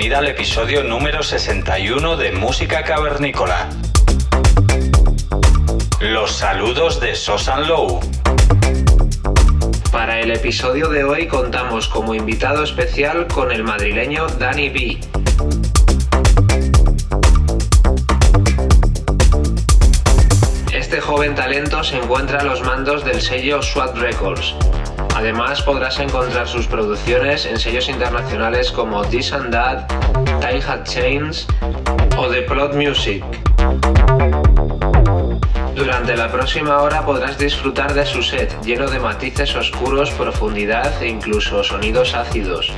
Bienvenida al episodio número 61 de Música Cavernícola. Los saludos de Sosan Low. Para el episodio de hoy contamos como invitado especial con el madrileño Danny B. Este joven talento se encuentra a los mandos del sello SWAT Records. Además podrás encontrar sus producciones en sellos internacionales como This and That, Tie Hat Chains o The Plot Music. Durante la próxima hora podrás disfrutar de su set, lleno de matices oscuros, profundidad e incluso sonidos ácidos.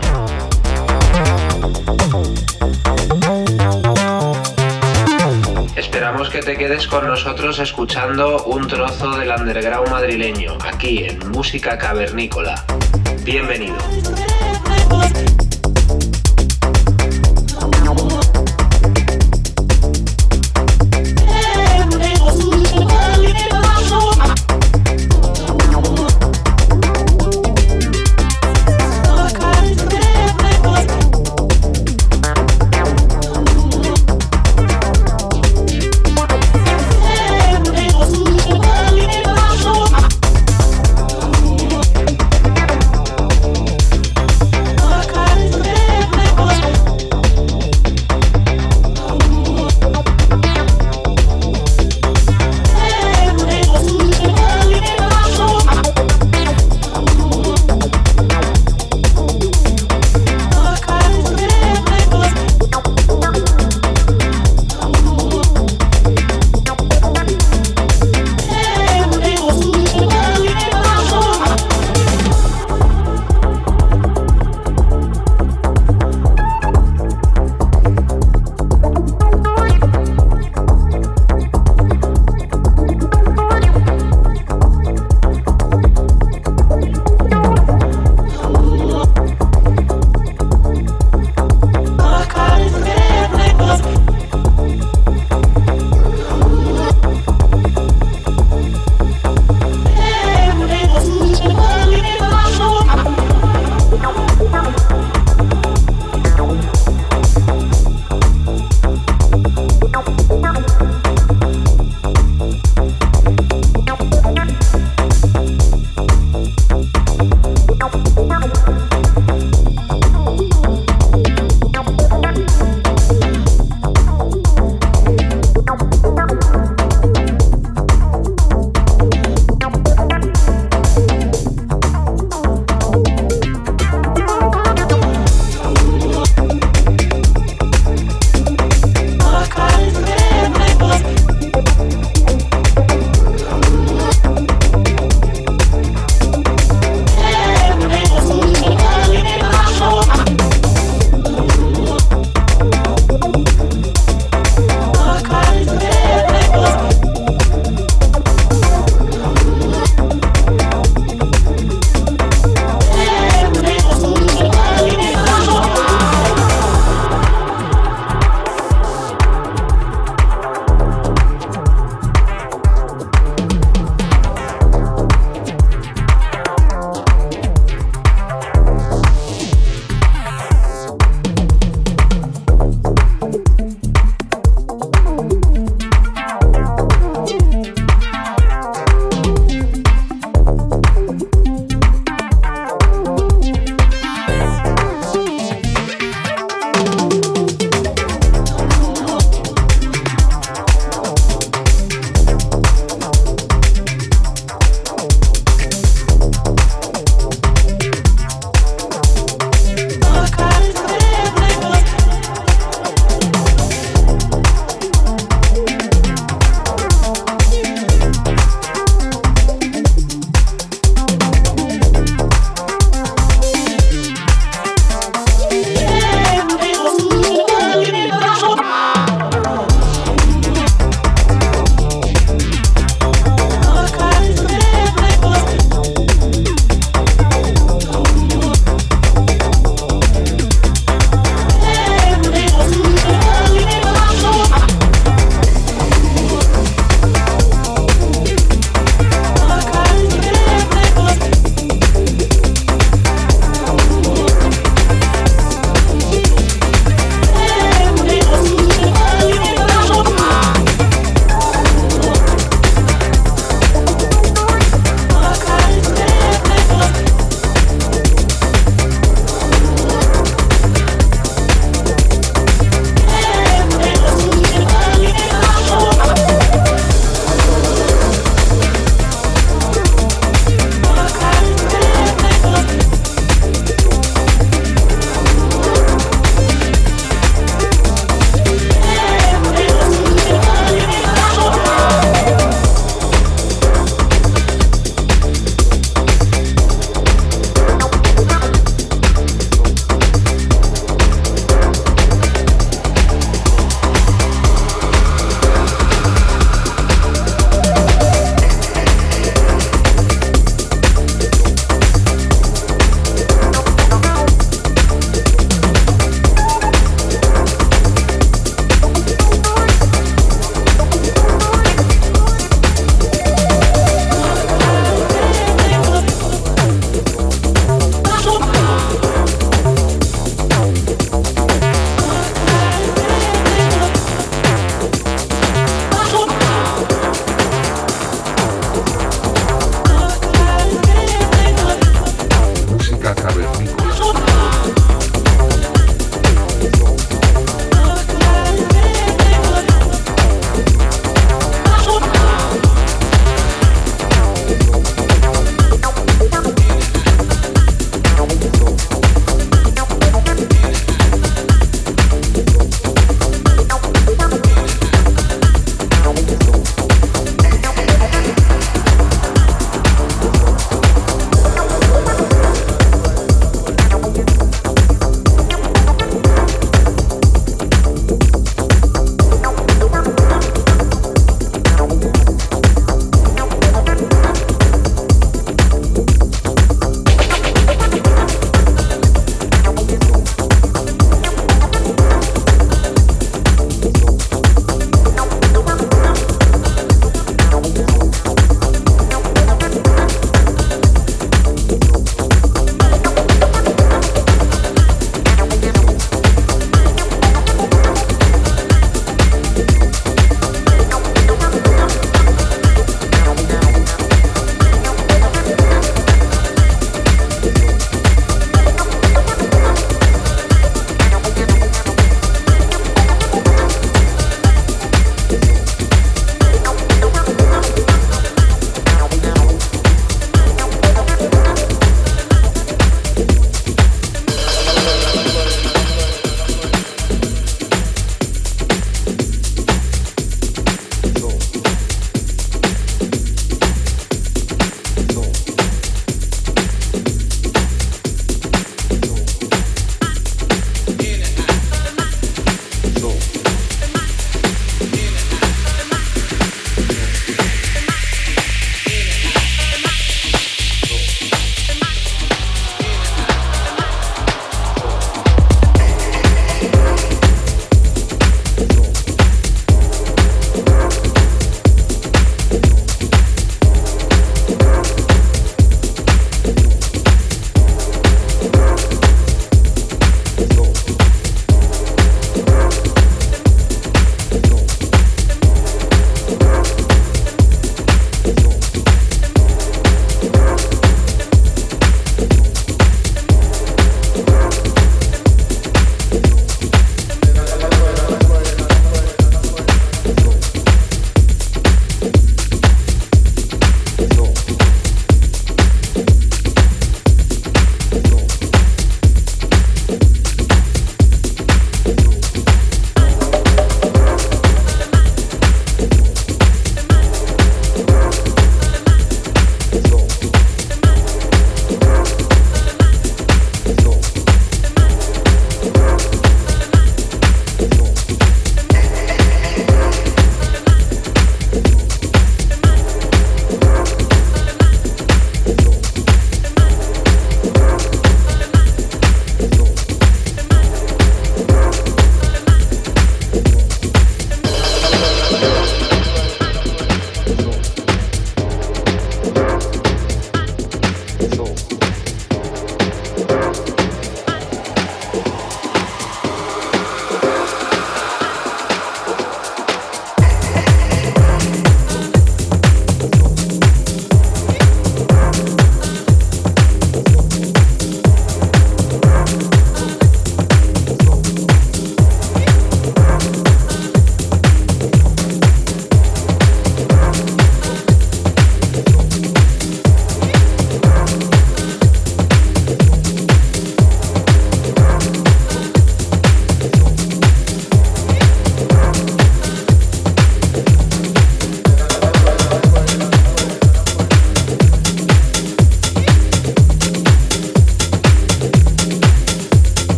Esperamos que te quedes con nosotros escuchando un trozo del underground madrileño, aquí en Música Cavernícola. Bienvenido.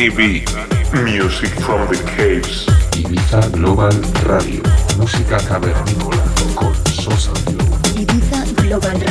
Danny B. Music from the Caves. Ibiza Global Radio. Música cavernícola con Sosa. Ibiza Global Radio.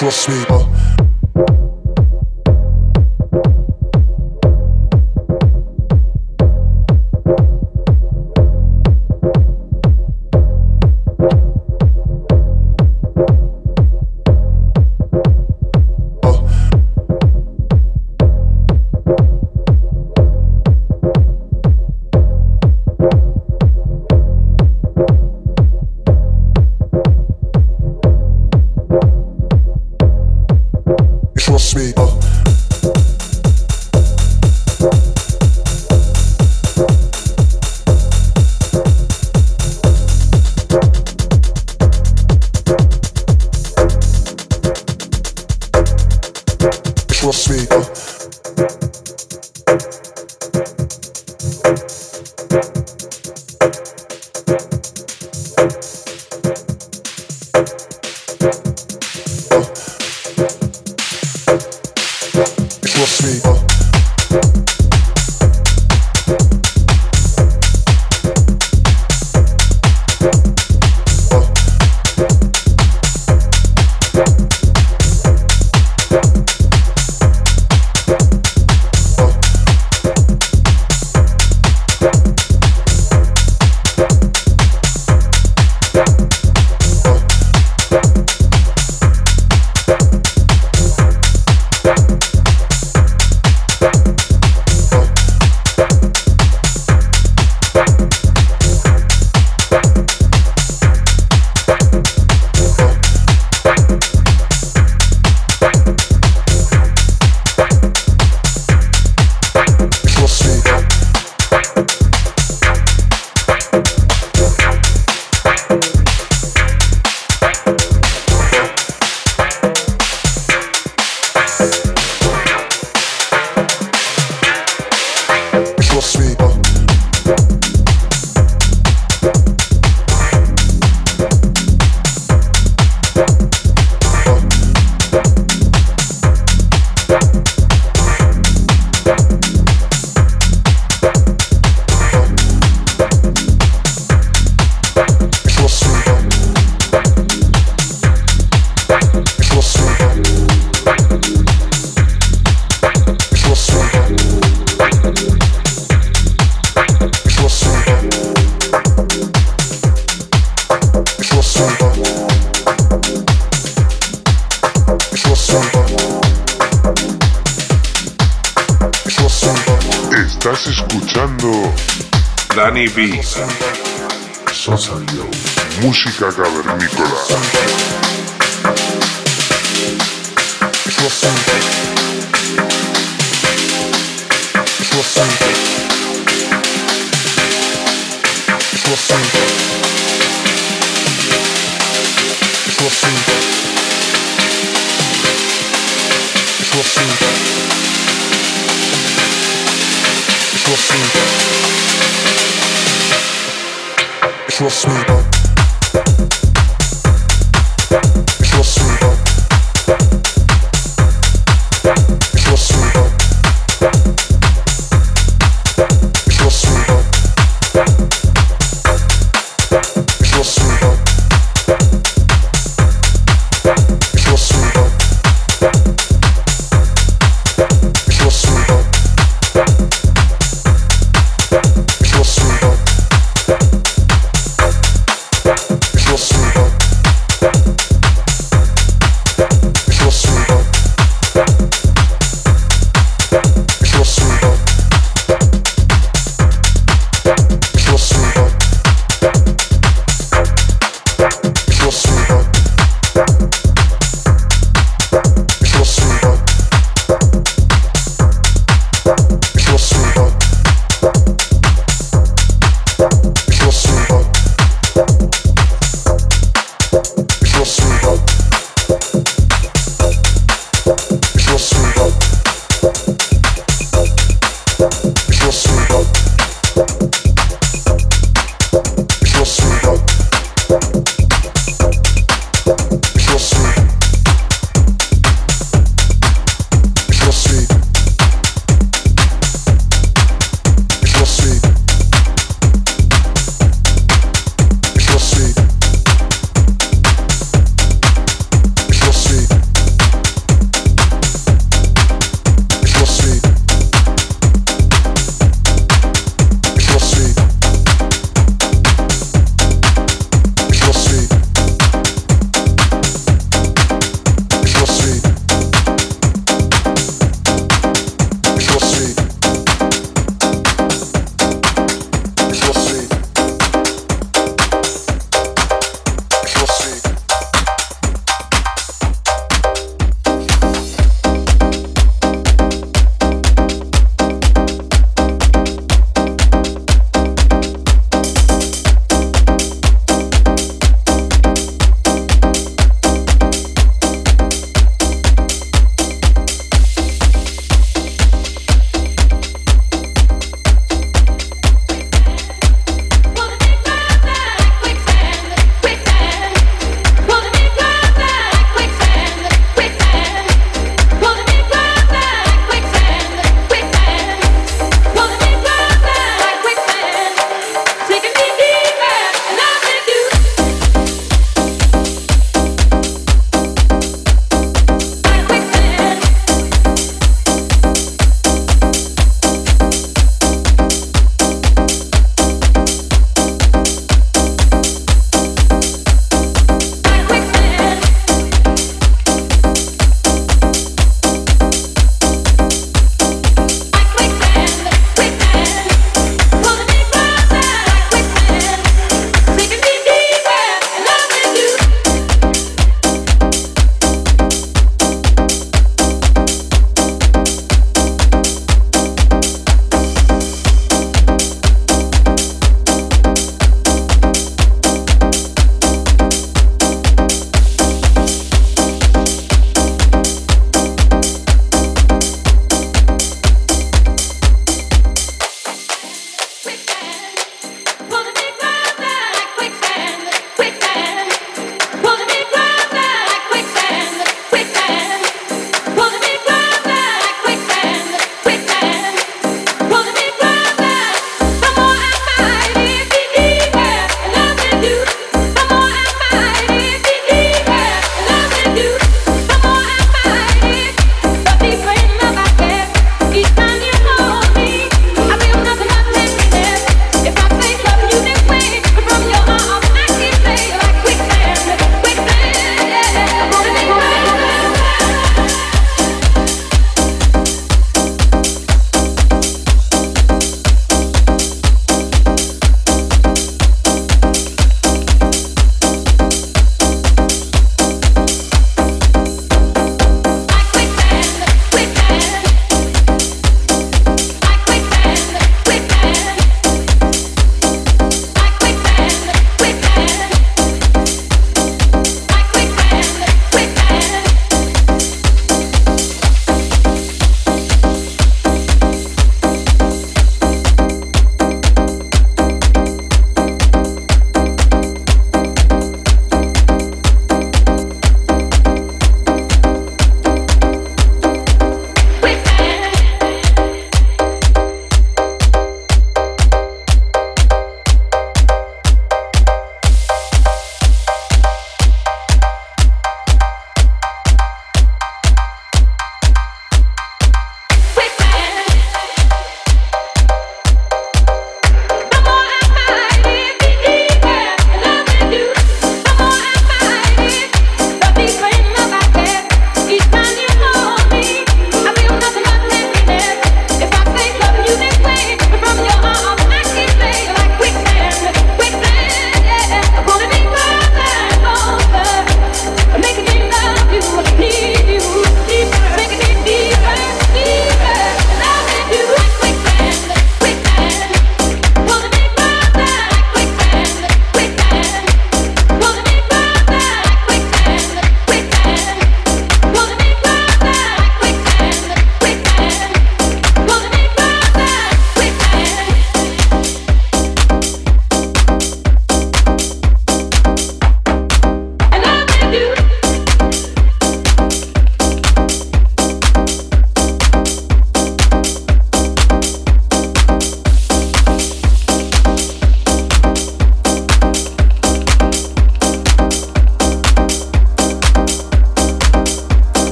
Trust me. me up música cavernícola.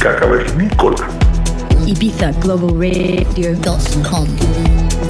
Música cavernícola. ibizaglobalradio.com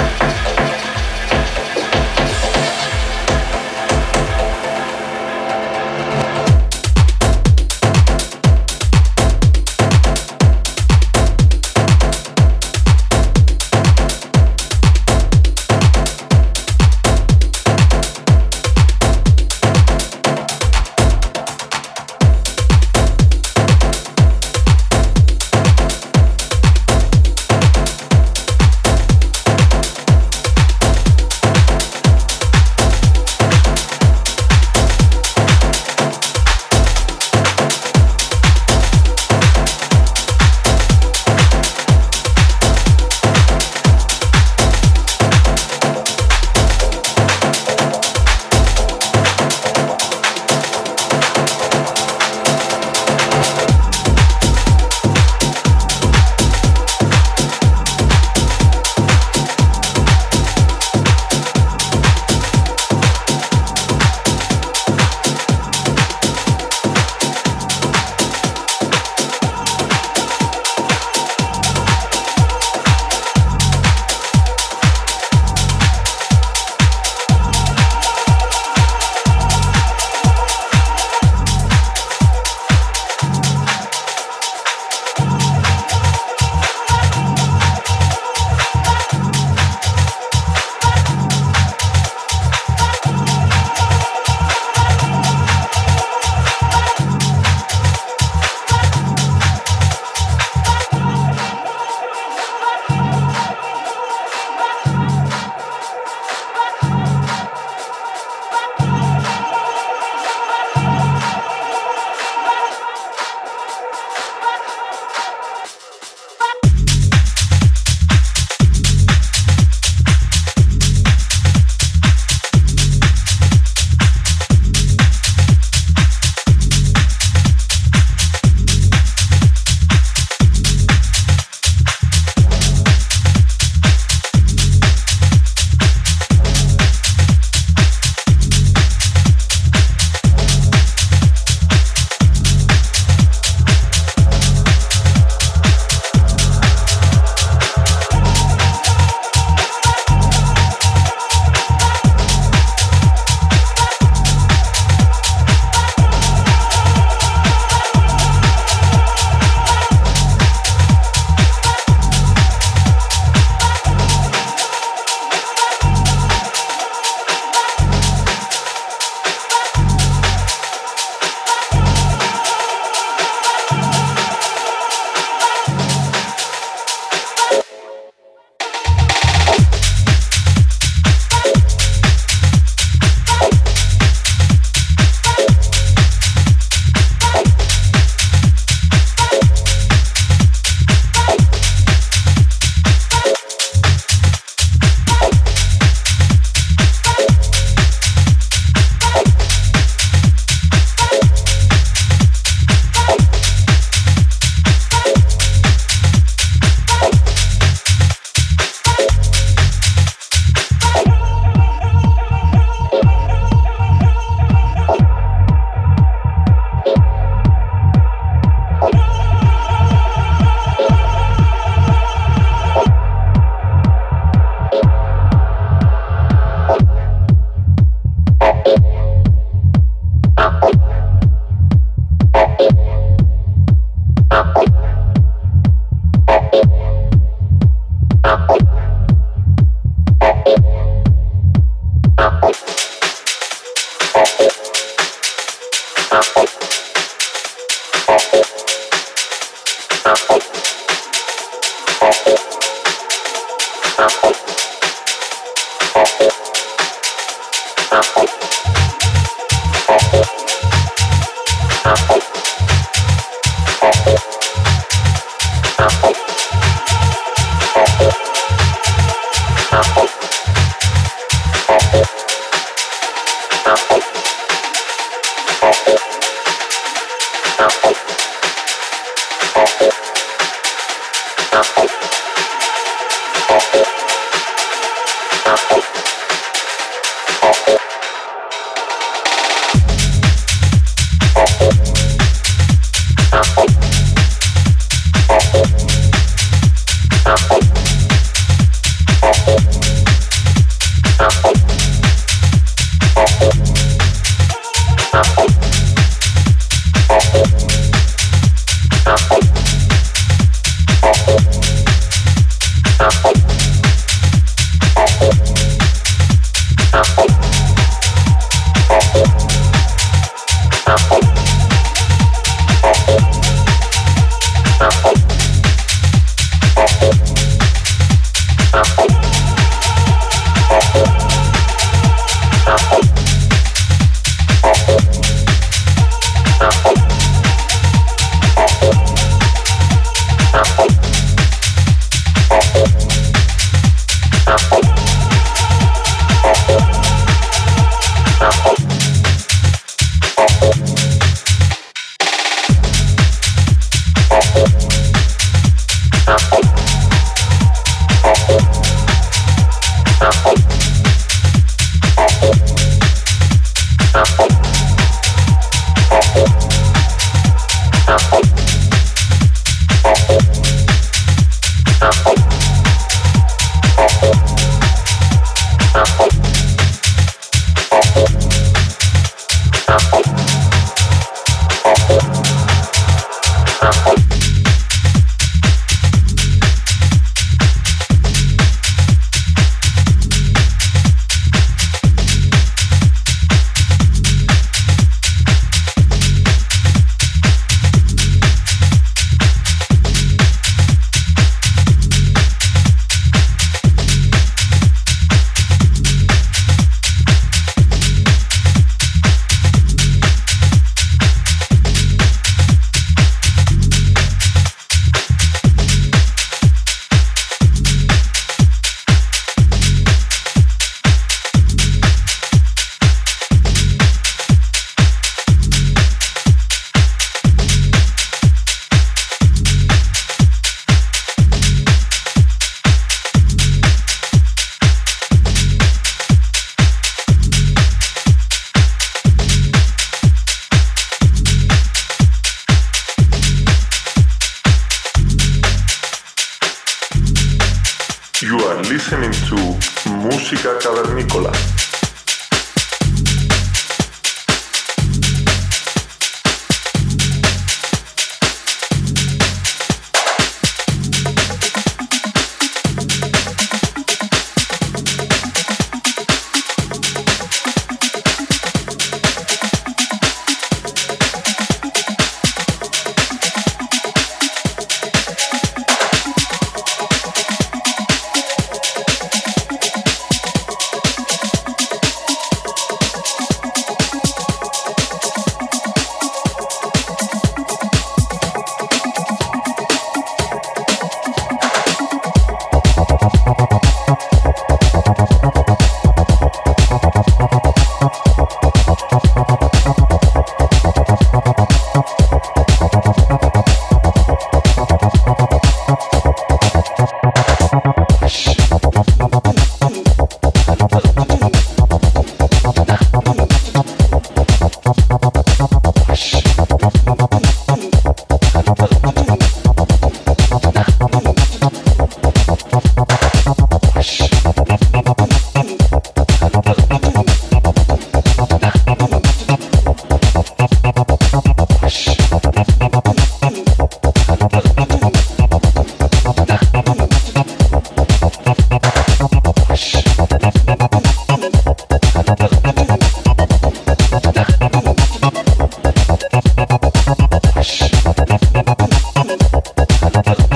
Papa, papa.